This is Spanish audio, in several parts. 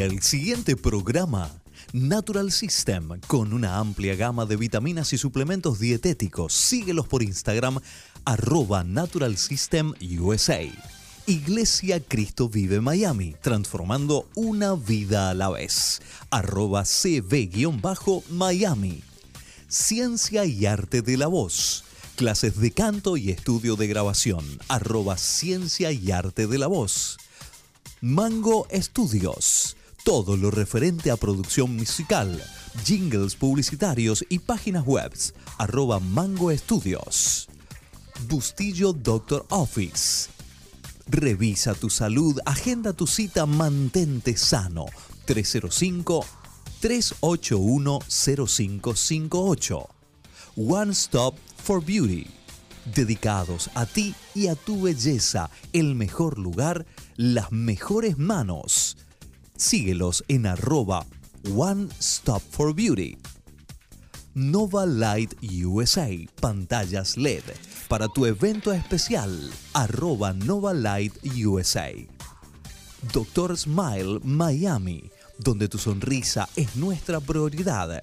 El siguiente programa. Natural System, con una amplia gama de vitaminas y suplementos dietéticos. Síguelos por Instagram, arroba Natural System USA. Iglesia Cristo Vive Miami, transformando una vida a la vez. Arroba CB-Miami. Ciencia y Arte de la Voz. Clases de canto y estudio de grabación. Arroba Ciencia y Arte de la Voz. Mango Studios. Todo lo referente a producción musical, jingles publicitarios y páginas web. Arroba Mango Studios. Bustillo Doctor Office. Revisa tu salud, agenda tu cita, mantente sano. 305-381-0558. One Stop for Beauty. Dedicados a ti y a tu belleza, el mejor lugar, las mejores manos. Síguelos en arroba One Stop for Beauty. Nova Light USA, pantallas LED. Para tu evento especial, arroba Nova Light USA. Doctor Smile Miami, donde tu sonrisa es nuestra prioridad.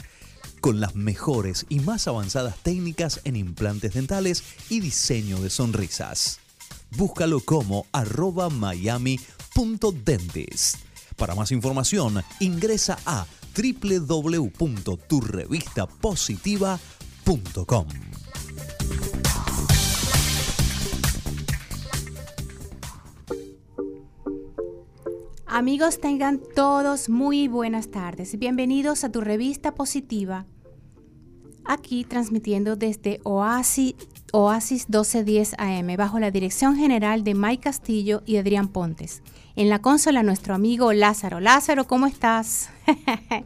Con las mejores y más avanzadas técnicas en implantes dentales y diseño de sonrisas. Búscalo como arroba miami.dentist. Para más información, ingresa a www.turrevistapositiva.com. Amigos, tengan todos muy buenas tardes. Bienvenidos a tu revista positiva. Aquí transmitiendo desde Oasis, Oasis 1210 AM bajo la dirección general de Mike Castillo y Adrián Pontes. En la consola nuestro amigo Lázaro. Lázaro, ¿cómo estás?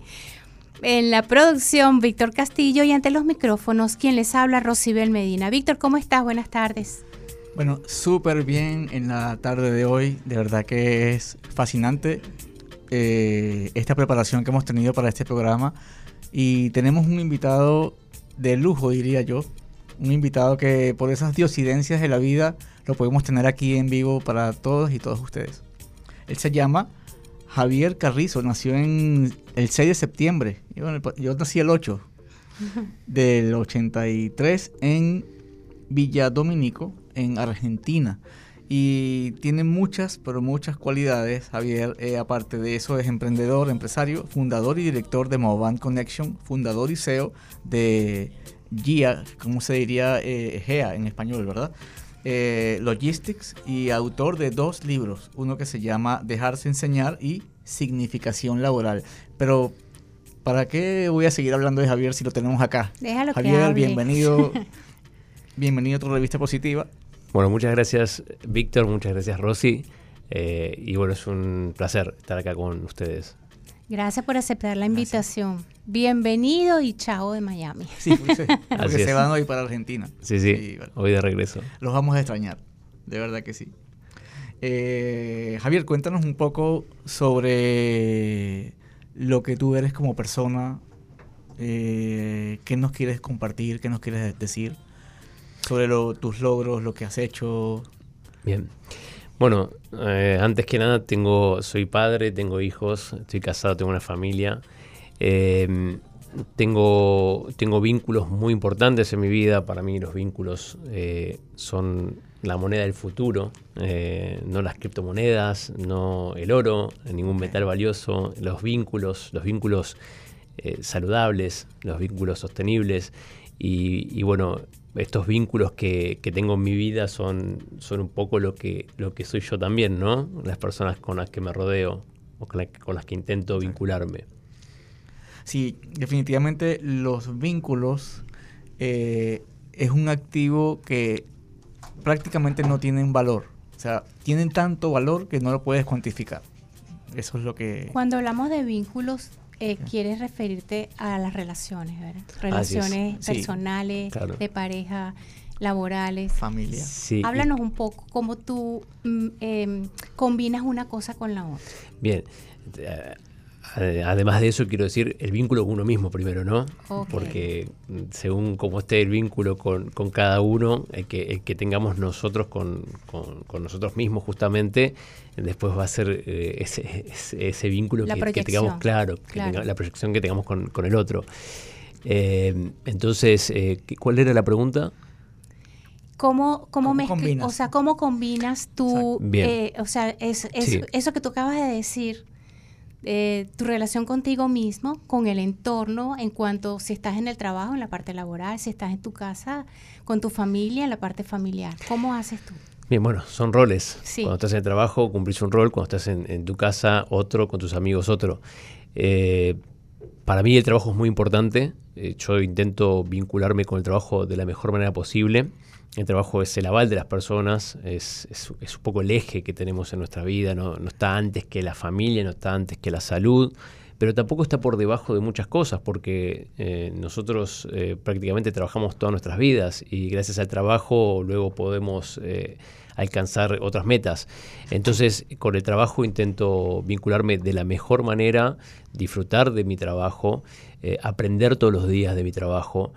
en la producción Víctor Castillo y ante los micrófonos quien les habla Rosibel Medina. Víctor, ¿cómo estás? Buenas tardes. Bueno, súper bien en la tarde de hoy. De verdad que es fascinante eh, esta preparación que hemos tenido para este programa. Y tenemos un invitado de lujo, diría yo. Un invitado que por esas diosidencias de la vida lo podemos tener aquí en vivo para todos y todos ustedes. Él se llama Javier Carrizo, nació en el 6 de septiembre. Yo, yo nací el 8 del 83 en Villa Dominico, en Argentina. Y tiene muchas, pero muchas cualidades. Javier, eh, aparte de eso, es emprendedor, empresario, fundador y director de Movan Connection, fundador y CEO de GIA, como se diría eh, GEA en español, ¿verdad? Eh, Logistics y autor de dos libros, uno que se llama Dejarse enseñar y Significación laboral. Pero, ¿para qué voy a seguir hablando de Javier si lo tenemos acá? Déjalo Javier, que bienvenido. bienvenido a tu revista positiva. Bueno, muchas gracias Víctor, muchas gracias Rosy. Eh, y bueno, es un placer estar acá con ustedes. Gracias por aceptar la invitación. Bienvenido y chao de Miami. Sí, porque se, porque se van hoy para Argentina. Sí, sí, bueno, hoy de regreso. Los vamos a extrañar, de verdad que sí. Eh, Javier, cuéntanos un poco sobre lo que tú eres como persona, eh, qué nos quieres compartir, qué nos quieres decir sobre lo, tus logros, lo que has hecho. Bien. Bueno, eh, antes que nada tengo, soy padre, tengo hijos, estoy casado, tengo una familia. Eh, tengo, tengo vínculos muy importantes en mi vida. Para mí los vínculos eh, son la moneda del futuro, eh, no las criptomonedas, no el oro, ningún metal valioso. Los vínculos, los vínculos eh, saludables, los vínculos sostenibles. Y bueno, estos vínculos que, que, tengo en mi vida son, son un poco lo que, lo que soy yo también, ¿no? Las personas con las que me rodeo o con, la, con las que intento vincularme. Sí, definitivamente los vínculos eh, es un activo que prácticamente no tienen valor. O sea, tienen tanto valor que no lo puedes cuantificar. Eso es lo que... Cuando hablamos de vínculos, eh, quieres referirte a las relaciones, ¿verdad? Relaciones es. personales, claro. de pareja. laborales. Familia. Sí, y- Háblanos un poco cómo tú mm, em, combinas una cosa con la otra. Bien. Eh, Además de eso, quiero decir el vínculo con uno mismo primero, ¿no? Porque mm, según cómo esté el vínculo con, con cada uno, el que, el que tengamos nosotros con, con- con nosotros mismos justamente, después va a ser eh, ese, ese, ese vínculo que, tengamos claro, que Claro. tenga- la proyección que tengamos con, con el otro. Eh, entonces, eh, ¿qué- ¿cuál era la pregunta? ¿Cómo, cómo, ¿Cómo combinas? O sea, ¿cómo combinas tú, eh, o sea, es- es- Sí. eso que tú acabas de decir, eh, tu relación contigo mismo, con el entorno, en cuanto si estás en el trabajo, en la parte laboral, si estás en tu casa, con tu familia, en la parte familiar. ¿Cómo haces tú? Bien, bueno, son roles. Sí. Cuando estás en el trabajo, cumplís un rol. Cuando estás en, en tu casa, otro. Con tus amigos, otro. Eh, para mí el trabajo es muy importante. Eh, yo intento vincularme con el trabajo de la mejor manera posible. El trabajo es el aval de las personas, es, un poco el eje que tenemos en nuestra vida. No, está antes que la familia, no está antes que la salud, pero tampoco está por debajo de muchas cosas, porque eh, nosotros eh, prácticamente trabajamos todas nuestras vidas y gracias al trabajo luego podemos eh, alcanzar otras metas. Entonces, con el trabajo intento vincularme de la mejor manera, disfrutar de mi trabajo, aprender todos los días de mi trabajo.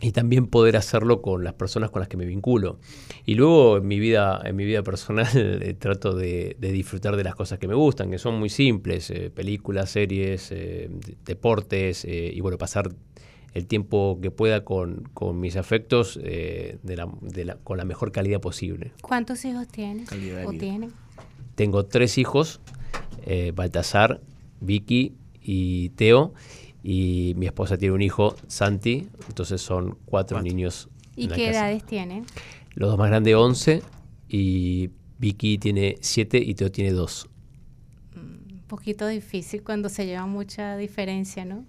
Y también poder hacerlo con las personas con las que me vinculo. Y luego en mi vida, en mi vida personal eh, trato de, de disfrutar de las cosas que me gustan, que son muy simples, eh, películas, series, eh, deportes, eh, y bueno, pasar el tiempo que pueda con, con mis afectos eh, de la- de la- con la mejor calidad posible. ¿Cuántos hijos tienes? ¿O tienen? Tengo tres hijos, eh, Baltasar, Vicky y Teo, y mi esposa tiene un hijo, Santi, entonces son cuatro, Cuatro. niños. ¿Y en la qué casa. edades tienen? Los dos más grandes, 11, y Vicky tiene 7 y Teo tiene 2. Un poquito difícil cuando se lleva mucha diferencia, ¿no?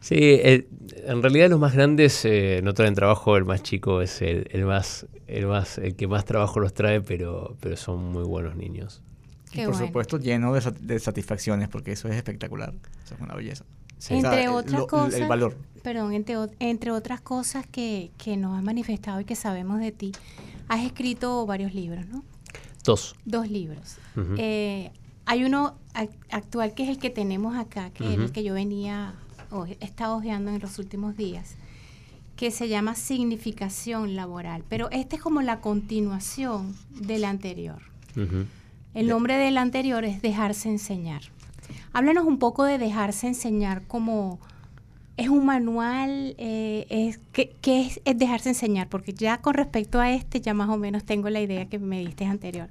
Sí, el- en realidad los más grandes eh, no traen trabajo, el más chico es el, el más, el más, el que más trabajo los trae, pero, pero son muy buenos niños. Y por bueno. supuesto lleno de, sat- de satisfacciones, porque eso es espectacular. Eso es una belleza. Sí. Entre otras lo- cosas, El valor. perdón, entre, otras cosas que, que nos has manifestado y que sabemos de ti, has escrito varios libros, ¿no? Dos. Dos libros. Eh, hay uno ac- actual que es el que tenemos acá, que es el que yo venía, o he estado hojeando en los últimos días, que se llama Significación Laboral. Pero este es como la continuación del anterior. El nombre del anterior es Dejarse Enseñar. Háblanos un poco de Dejarse Enseñar como... ¿Es un manual? Eh, es, ¿qué, es, Dejarse Enseñar? Porque ya con respecto a este ya más o menos tengo la idea que me diste anterior.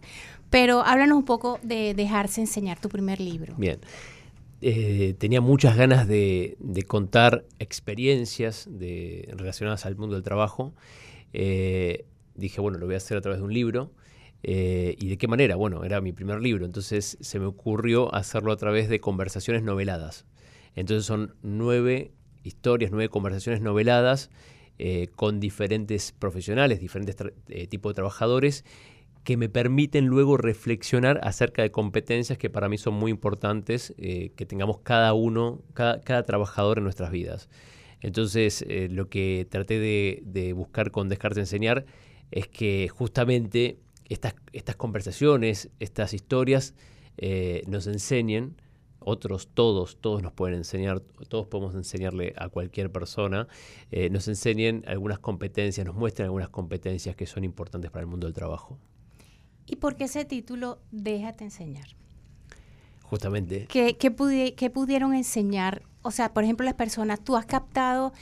Pero háblanos un poco de Dejarse Enseñar, tu primer libro. Bien. Eh, tenía muchas ganas de, de contar experiencias de, relacionadas al mundo del trabajo. Eh, dije, bueno, lo voy a hacer a través de un libro. Eh, ¿Y de qué manera? Bueno, era mi primer libro, entonces se me ocurrió hacerlo a través de conversaciones noveladas. Entonces son nueve historias, nueve conversaciones noveladas eh, con diferentes profesionales, diferentes eh, tipos de trabajadores que me permiten luego reflexionar acerca de competencias que para mí son muy importantes eh, que tengamos cada uno, cada, cada trabajador en nuestras vidas. Entonces, lo que traté de, de buscar con Descartes Enseñar es que justamente estas, estas conversaciones, estas historias, eh, nos enseñen, otros, todos, todos nos pueden enseñar, todos podemos enseñarle a cualquier persona, eh, nos enseñen algunas competencias, nos muestren algunas competencias que son importantes para el mundo del trabajo. ¿Y por qué ese título Déjate Enseñar? Justamente. ¿Qué, qué pudi- qué pudieron enseñar? O sea, por ejemplo, las personas, tú has captado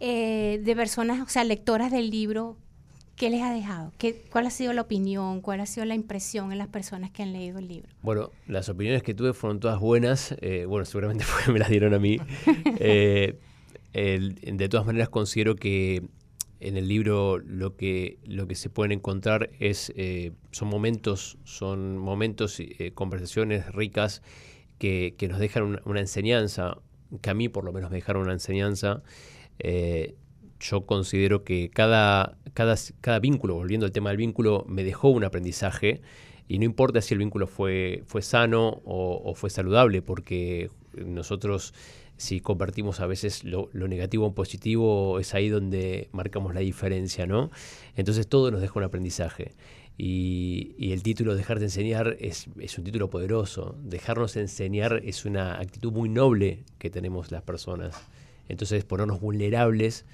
eh, de personas, o sea, lectoras del libro, ¿qué les ha dejado? ¿Qué, ¿Cuál ha sido la opinión? ¿Cuál ha sido la impresión en las personas que han leído el libro? Bueno, las opiniones que tuve fueron todas buenas. eh, bueno, seguramente porque me las dieron a mí. Eh, de todas maneras, considero que en el libro lo que, lo que se pueden encontrar es, eh, son momentos, son momentos, eh, conversaciones ricas que, que nos dejan una, enseñanza, que a mí por lo menos me dejaron una enseñanza. Yo considero que cada, cada, cada vínculo, volviendo al tema del vínculo, me dejó un aprendizaje y no importa si el vínculo fue, fue sano o, fue saludable, porque nosotros si convertimos a veces lo, negativo en positivo, es ahí donde marcamos la diferencia, ¿no? Entonces todo nos deja un aprendizaje. Y, el título Dejar de enseñar es, es un título poderoso. Dejarnos enseñar es una actitud muy noble que tenemos las personas. Entonces ponernos vulnerables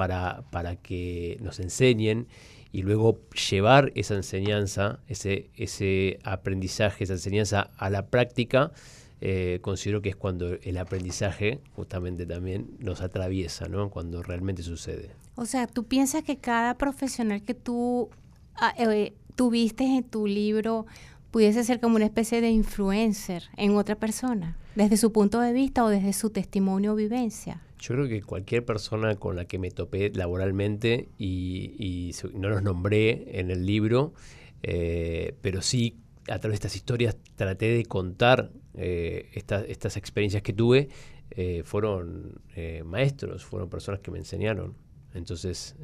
para, para que nos enseñen y luego llevar esa enseñanza, ese, ese aprendizaje, esa enseñanza a la práctica, eh, considero que es cuando el aprendizaje justamente también nos atraviesa, ¿no? Cuando realmente sucede. O sea, tú piensas que cada profesional que tú ah, eh, tuviste en tu libro pudiese ser como una especie de influencer en otra persona, desde su punto de vista o desde su testimonio o vivencia. Yo creo que cualquier persona con la que me topé laboralmente y, no los nombré en el libro, eh, pero sí a través de estas historias traté de contar eh, esta- estas experiencias que tuve, eh, fueron maestros, fueron personas que me enseñaron. Entonces,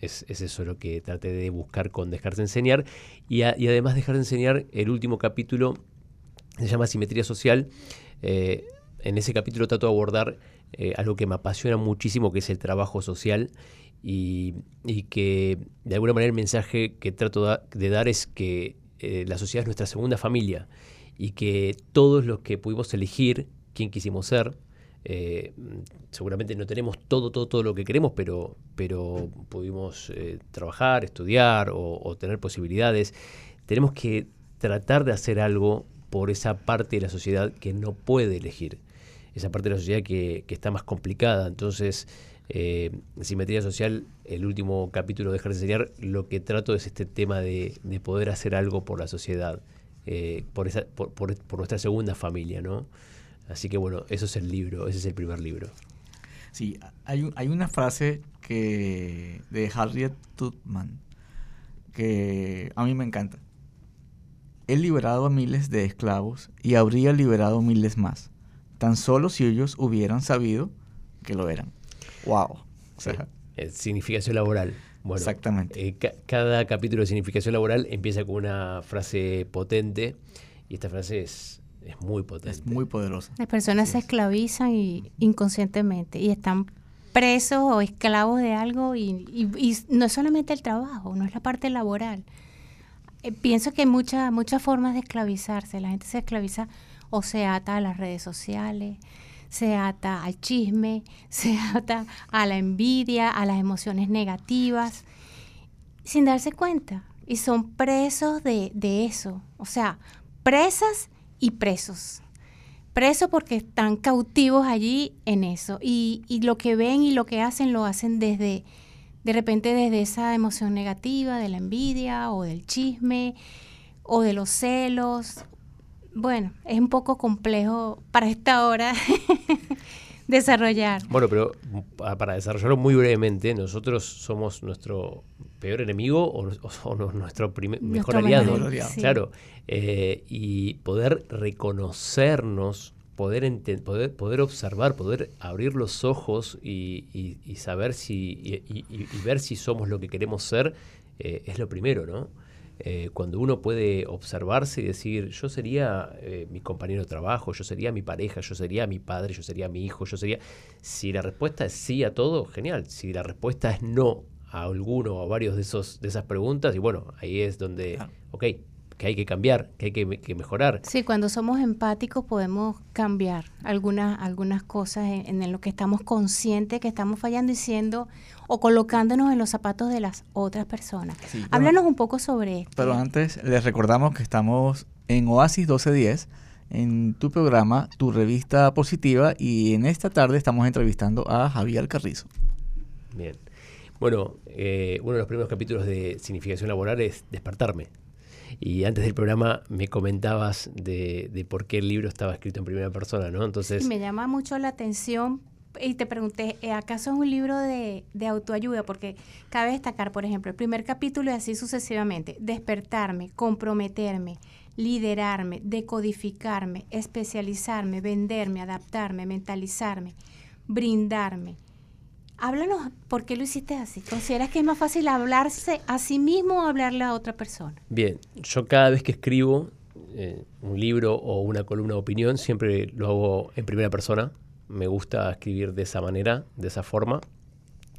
es, es eso lo que traté de buscar con Dejarse enseñar. Y, y además Dejar de enseñar, el último capítulo se llama Simetría Social. En ese capítulo trato de abordar eh, algo que me apasiona muchísimo, que es el trabajo social, y, y que de alguna manera el mensaje que trato de dar es que eh, la sociedad es nuestra segunda familia y que todos los que pudimos elegir quién quisimos ser, eh, seguramente no tenemos todo, todo, todo lo que queremos, pero, pero pudimos trabajar, estudiar o tener posibilidades. Tenemos que tratar de hacer algo por esa parte de la sociedad que no puede elegir, esa parte de la sociedad que, que está más complicada. Entonces, eh, Simetría Social, el último capítulo de Dejar de Enseñar, lo que trato es este tema de, de poder hacer algo por la sociedad, eh, por, esa, por, nuestra segunda familia, ¿no? Así que bueno, eso es el libro, ese es el primer libro. Sí, hay, hay una frase que de Harriet Tubman que a mí me encanta. He liberado a miles de esclavos y habría liberado miles más, tan solo si ellos hubieran sabido que lo eran. Wow. O sea, Eh, significación laboral. Bueno, Exactamente. eh, ca- cada capítulo de significación laboral empieza con una frase potente y esta frase es, es muy potente. es muy poderosa. Las personas se esclavizan y, inconscientemente y están presos o esclavos de algo y, y- y no es solamente el trabajo, no es la parte laboral. Eh, pienso que hay muchas muchas formas de esclavizarse. La gente se esclaviza o se ata a las redes sociales, se ata al chisme, se ata a la envidia, a las emociones negativas, sin darse cuenta. Y son presos de, de eso. O sea, presas y presos. Presos porque están cautivos allí en eso. Y, y lo que ven y lo que hacen lo hacen desde, de repente desde esa emoción negativa, de la envidia o del chisme o de los celos. Bueno, es un poco complejo para esta hora desarrollar. Bueno, pero pa- para desarrollarlo muy brevemente, nosotros somos nuestro peor enemigo o, o- o nuestro primer- mejor Nuestro aliado. mejor aliado. sí. Claro. eh, y poder reconocernos, poder, poder, poder observar, poder abrir los ojos y, y- y saber si y, y- y- y ver si somos lo que queremos ser, eh, es lo primero, ¿no? Eh, cuando uno puede observarse y decir, yo sería eh, mi compañero de trabajo, yo sería mi pareja, yo sería mi padre, yo sería mi hijo, yo sería... Si la respuesta es sí a todo, genial. Si la respuesta es no a alguno o a varios de, esos, de esas preguntas, y bueno, ahí es donde, ok, que hay que cambiar, que hay que, me- que mejorar. Sí, cuando somos empáticos podemos cambiar algunas, algunas cosas en, en lo que estamos conscientes que estamos fallando y siendo o colocándonos en los zapatos de las otras personas. Sí, bueno, Háblanos un poco sobre esto. Pero antes les recordamos que estamos en Oasis 1210, en tu programa, tu revista positiva, y en esta tarde estamos entrevistando a Javier Carrizo. Bien. Bueno, eh, uno de los primeros capítulos de significación laboral es despertarme. Y antes del programa me comentabas de, de por qué el libro estaba escrito en primera persona, ¿no? Entonces, me llama mucho la atención y te pregunté, ¿eh, ¿acaso es un libro de, de autoayuda? Porque cabe destacar, por ejemplo, el primer capítulo y así sucesivamente, despertarme, comprometerme, liderarme, decodificarme, especializarme, venderme, adaptarme, mentalizarme, brindarme. Háblanos, ¿por qué lo hiciste así? ¿Consideras que es más fácil hablarse a sí mismo o hablarle a otra persona? bien, yo cada vez que escribo eh, un libro o una columna de opinión, siempre lo hago en primera persona, me gusta escribir de esa manera, de esa forma.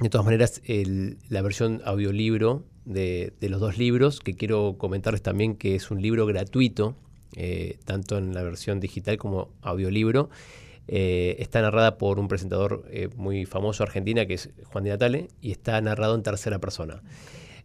De todas maneras, el- la versión audiolibro de, de los dos libros, que quiero comentarles también que es un libro gratuito, eh, tanto en la versión digital como audiolibro. Eh, está narrada por un presentador eh, muy famoso argentina que es Juan de Natale y está narrado en tercera persona.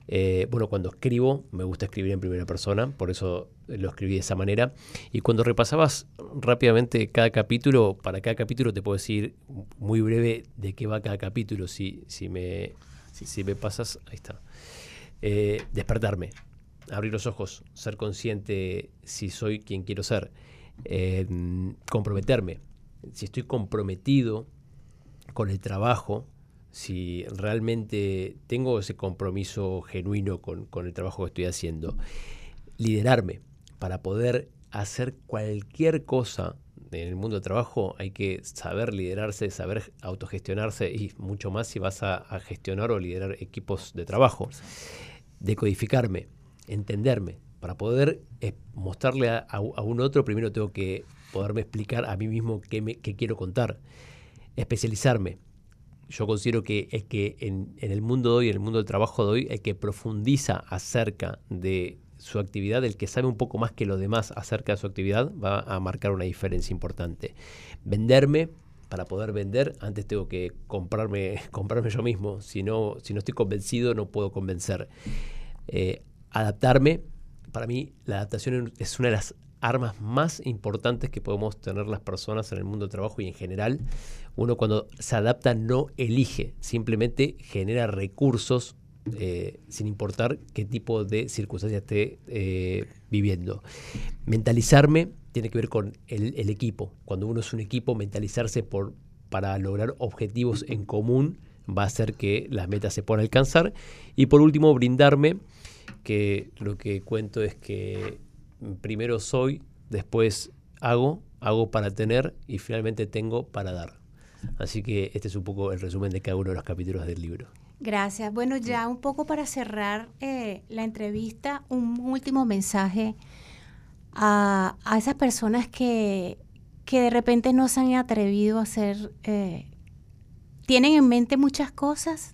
Eh, bueno, cuando escribo, me gusta escribir en primera persona, por eso lo escribí de esa manera. Y cuando repasabas rápidamente cada capítulo, para cada capítulo te puedo decir muy breve de qué va cada capítulo, si, si, me, si, me pasas, ahí está. Despertarme, abrir los ojos, ser consciente si soy quien quiero ser, comprometerme, si estoy comprometido con el trabajo, si realmente tengo ese compromiso genuino con, con el trabajo que estoy haciendo, liderarme para poder hacer cualquier cosa en el mundo del trabajo hay que saber liderarse, saber autogestionarse y mucho más si vas a, a gestionar o liderar equipos de trabajo. Decodificarme, entenderme. Para poder eh, mostrarle a, un- otro, primero tengo que poderme explicar a mí mismo qué, me- quiero contar. Especializarme. Yo considero que que en, en el mundo de hoy, en el mundo del trabajo de hoy, el que profundiza acerca de su actividad, el que sabe un poco más que los demás acerca de su actividad, va a marcar una diferencia importante. Venderme, para poder vender, antes tengo que comprarme, comprarme yo mismo. Si no, si no estoy convencido, no puedo convencer. Eh, adaptarme, para mí la adaptación es una de las armas más importantes que podemos tener las personas en el mundo del trabajo y en general. Uno cuando se adapta no elige, simplemente genera recursos eh, sin importar qué tipo de circunstancias esté eh, viviendo. Mentalizarme tiene que ver con el, el equipo. Cuando uno es un equipo, mentalizarse por, para lograr objetivos en común va a hacer que las metas se puedan alcanzar. Y por último, brindarme, que lo que cuento es que primero soy, después hago, hago para tener y finalmente tengo para dar. Así que este es un poco el resumen de cada uno de los capítulos del libro. Gracias. Bueno, ya un poco para cerrar eh, la entrevista, un último mensaje a, a esas personas que, que de repente no se han atrevido a hacer, eh, tienen en mente muchas cosas,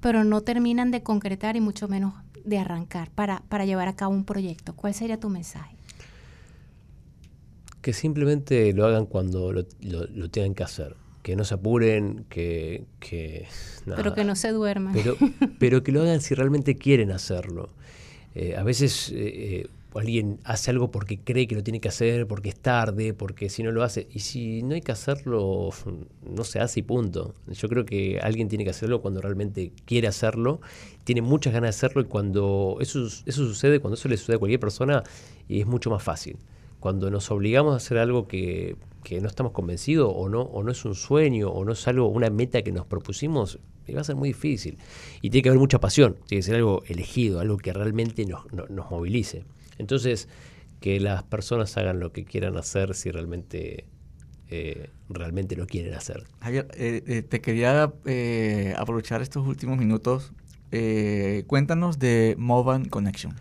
pero no terminan de concretar y mucho menos de arrancar para, para llevar a cabo un proyecto. ¿Cuál sería tu mensaje? Que simplemente lo hagan cuando lo, lo- lo tengan que hacer. Que no se apuren, que... que Pero que no se duerman. pero, pero que lo hagan si realmente quieren hacerlo. Eh, a veces eh, eh, alguien hace algo porque cree que lo tiene que hacer, porque es tarde, porque si no lo hace. Y si no hay que hacerlo, no se hace y punto. Yo creo que alguien tiene que hacerlo cuando realmente quiere hacerlo, tiene muchas ganas de hacerlo y cuando eso, eso sucede, cuando eso le sucede a cualquier persona, es mucho más fácil. Cuando nos obligamos a hacer algo que, que no estamos convencidos o no, o no es un sueño o no es algo, una meta que nos propusimos, y va a ser muy difícil. Y tiene que haber mucha pasión, tiene que ser algo elegido, algo que realmente nos, no- nos movilice. Entonces, que las personas hagan lo que quieran hacer si realmente, eh, realmente lo quieren hacer. Javier, eh, eh, te quería aprovechar estos últimos minutos. Cuéntanos de Movan Connection.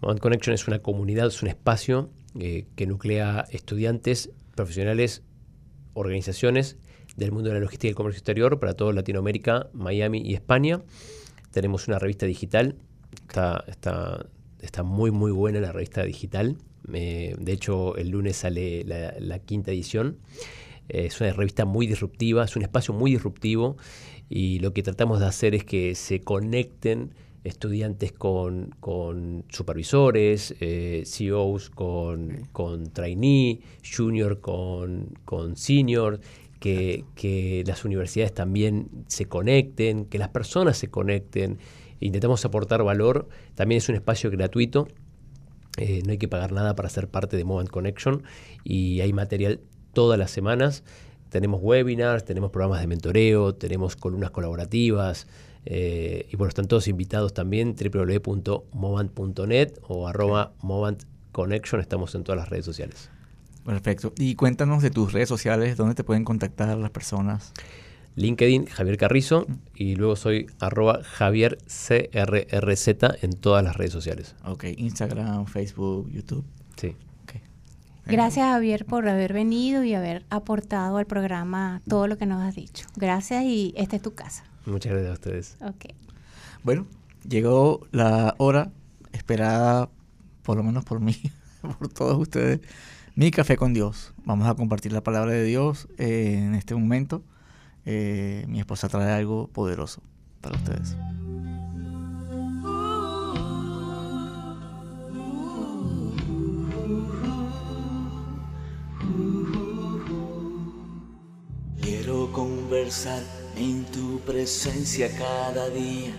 Moment Connection es una comunidad, es un espacio que nuclea estudiantes, profesionales, organizaciones del mundo de la logística y el comercio exterior para toda Latinoamérica, Miami y España. Tenemos una revista digital, está, está, está muy muy buena la revista digital. Eh, de hecho, el lunes sale la, la quinta edición. Eh, es una revista muy disruptiva, es un espacio muy disruptivo y lo que tratamos de hacer es que se conecten estudiantes con, con supervisores, eh, CEOs con, con trainee, junior con, con senior, que, que las universidades también se conecten, que las personas se conecten. Intentamos aportar valor. También es un espacio gratuito. Eh, no hay que pagar nada para ser parte de Moment Connection y hay material todas las semanas. Tenemos webinars, tenemos programas de mentoreo, tenemos columnas colaborativas eh, y bueno, están todos invitados también www.movant.net o arroba Movant Connection, estamos en todas las redes sociales. Perfecto. Y cuéntanos de tus redes sociales, dónde te pueden contactar las personas. LinkedIn, Javier Carrizo, y luego soy arroba Javier CRRZ en todas las redes sociales. Ok, Instagram, Facebook, YouTube. Sí. Ok. Gracias Javier por haber venido y haber aportado al programa todo lo que nos has dicho. Gracias y esta es tu casa. Muchas gracias a ustedes. Ok. Bueno, llegó la hora esperada, por lo menos por mí, por todos ustedes, mi café con Dios. Vamos a compartir la palabra de Dios eh, en este momento. Eh, mi esposa trae algo poderoso para ustedes. Quiero conversar en tu presencia cada día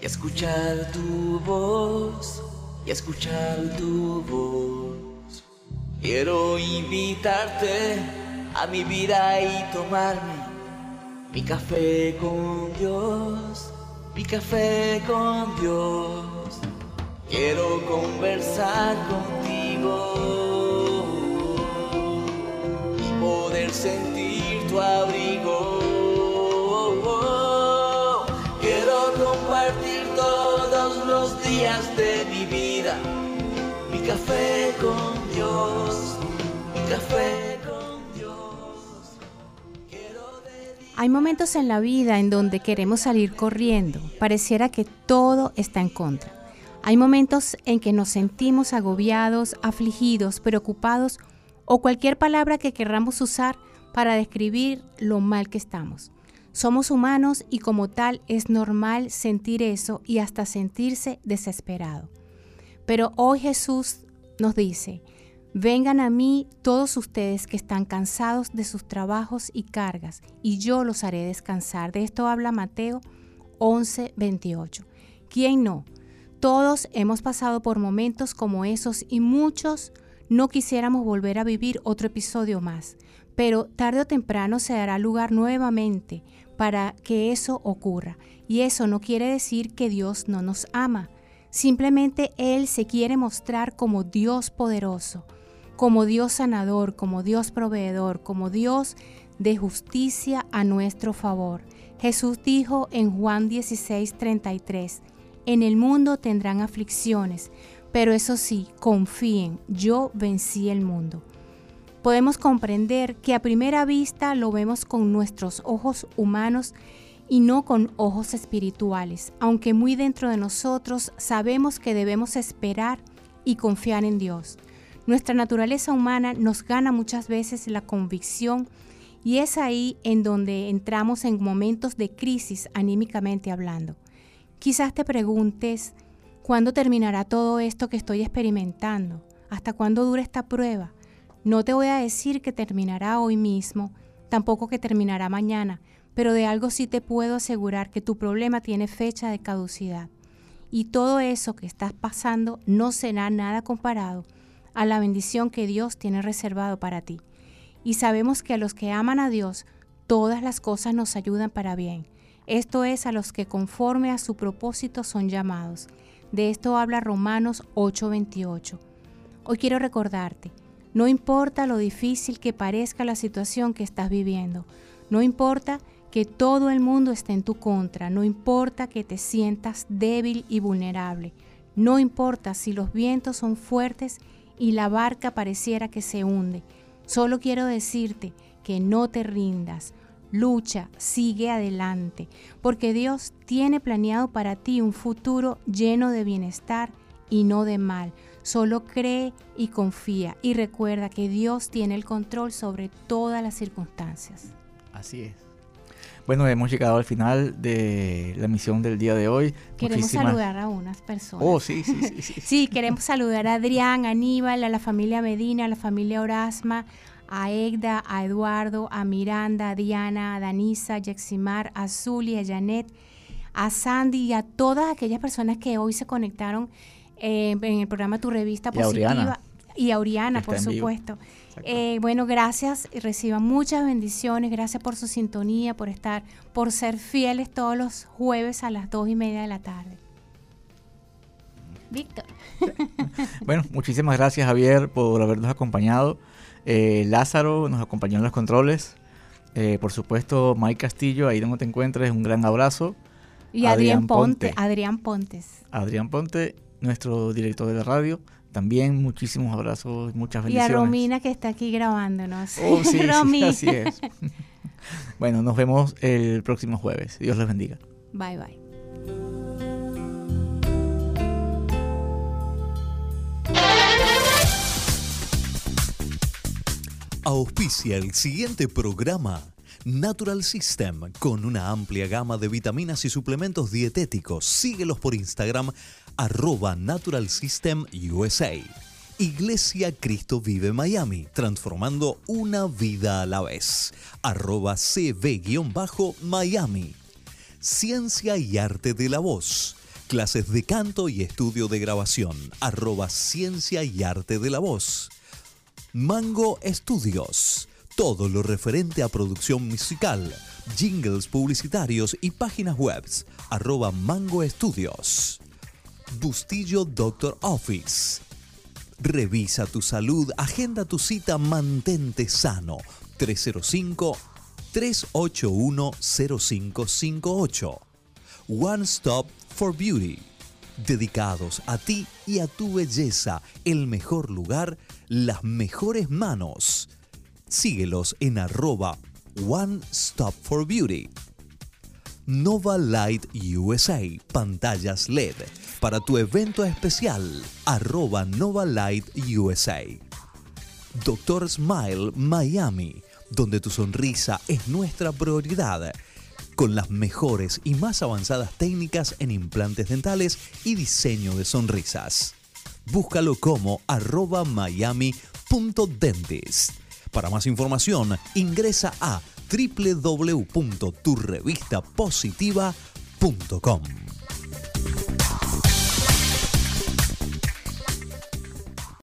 y escuchar tu voz, y escuchar tu voz. Quiero invitarte a mi vida y tomarme mi café con Dios, mi café con Dios. Quiero conversar contigo y poder sentir tu abrigo. Quiero compartir todos los días de mi vida mi café con Dios, mi café Hay momentos en la vida en donde queremos salir corriendo, pareciera que todo está en contra. Hay momentos en que nos sentimos agobiados, afligidos, preocupados o cualquier palabra que querramos usar para describir lo mal que estamos. Somos humanos y como tal es normal sentir eso y hasta sentirse desesperado. Pero hoy Jesús nos dice, vengan a mí todos ustedes que están cansados de sus trabajos y cargas, y yo los haré descansar. De esto habla Mateo 11, 28. ¿Quién no? Todos hemos pasado por momentos como esos y muchos no quisiéramos volver a vivir otro episodio más, pero tarde o temprano se dará lugar nuevamente para que eso ocurra. Y eso no quiere decir que Dios no nos ama. Simplemente Él se quiere mostrar como Dios poderoso, como Dios sanador, como Dios proveedor, como Dios de justicia a nuestro favor. Jesús dijo en Juan 16:33, en el mundo tendrán aflicciones, pero eso sí, confíen, yo vencí el mundo. Podemos comprender que a primera vista lo vemos con nuestros ojos humanos y no con ojos espirituales, aunque muy dentro de nosotros sabemos que debemos esperar y confiar en Dios. Nuestra naturaleza humana nos gana muchas veces la convicción y es ahí en donde entramos en momentos de crisis anímicamente hablando. Quizás te preguntes, ¿cuándo terminará todo esto que estoy experimentando? ¿Hasta cuándo dura esta prueba? No te voy a decir que terminará hoy mismo, tampoco que terminará mañana, pero de algo sí te puedo asegurar que tu problema tiene fecha de caducidad. Y todo eso que estás pasando no será nada comparado a la bendición que Dios tiene reservado para ti. Y sabemos que a los que aman a Dios, todas las cosas nos ayudan para bien. Esto es a los que conforme a su propósito son llamados. De esto habla Romanos 8:28. Hoy quiero recordarte, no importa lo difícil que parezca la situación que estás viviendo, no importa que todo el mundo esté en tu contra, no importa que te sientas débil y vulnerable, no importa si los vientos son fuertes y la barca pareciera que se hunde, solo quiero decirte que no te rindas, lucha, sigue adelante, porque Dios tiene planeado para ti un futuro lleno de bienestar y no de mal. Solo cree y confía y recuerda que Dios tiene el control sobre todas las circunstancias. Así es. Bueno, hemos llegado al final de la misión del día de hoy. Queremos Muchísimas- saludar a unas personas. Oh, sí, sí, sí. sí. Sí, queremos saludar a Adrián, a Aníbal, a la familia Medina, a la familia Orasma, a Egda, a Eduardo, a Miranda, a Diana, a Danisa, a Yeximar, a Zuli, a Janet, a Sandy y a todas aquellas personas que hoy se conectaron eh, en el programa Tu Revista Y a Positiva. Y a Oriana, por supuesto. Eh, bueno, gracias y reciban muchas bendiciones. Gracias por su sintonía, por estar, por ser fieles todos los jueves a las dos y media de la tarde. Víctor. Bueno, muchísimas gracias Javier por habernos acompañado. Eh, Lázaro nos acompañó en los controles. Eh, por supuesto, Mike Castillo, ahí donde te encuentres, un gran abrazo. Y Adrián, Ponte, Adrián Pontes. Adrián Ponte, nuestro director de la radio. También muchísimos abrazos, muchas bendiciones. Y a Romina que está aquí grabándonos. Oh, sí, sí, así es. bueno, nos vemos el próximo jueves. Dios les bendiga. Bye, bye. Auspicia el siguiente programa. Natural System, con una amplia gama de vitaminas y suplementos dietéticos. Síguelos por Instagram, arroba Natural System USA. Iglesia Cristo Vive Miami, transformando una vida a la vez. Arroba CB-Miami. Ciencia y Arte de la Voz. Clases de canto y estudio de grabación. Arroba Ciencia y Arte de la Voz. Mango Estudios. Todo lo referente a producción musical, jingles publicitarios y páginas web. Arroba Mango Estudios. Bustillo Doctor Office. Revisa tu salud, agenda tu cita, mantente sano. 305-381-0558. One Stop for Beauty. Dedicados a ti y a tu belleza, el mejor lugar, las mejores manos. Síguelos en arroba One Stop for Beauty. Nova Light USA, pantallas LED. Para tu evento especial, arroba Nova Light USA. Doctor Smile Miami, donde tu sonrisa es nuestra prioridad. Con las mejores y más avanzadas técnicas en implantes dentales y diseño de sonrisas. Búscalo como arroba miami.dentist. Para más información, ingresa a www.turrevistapositiva.com.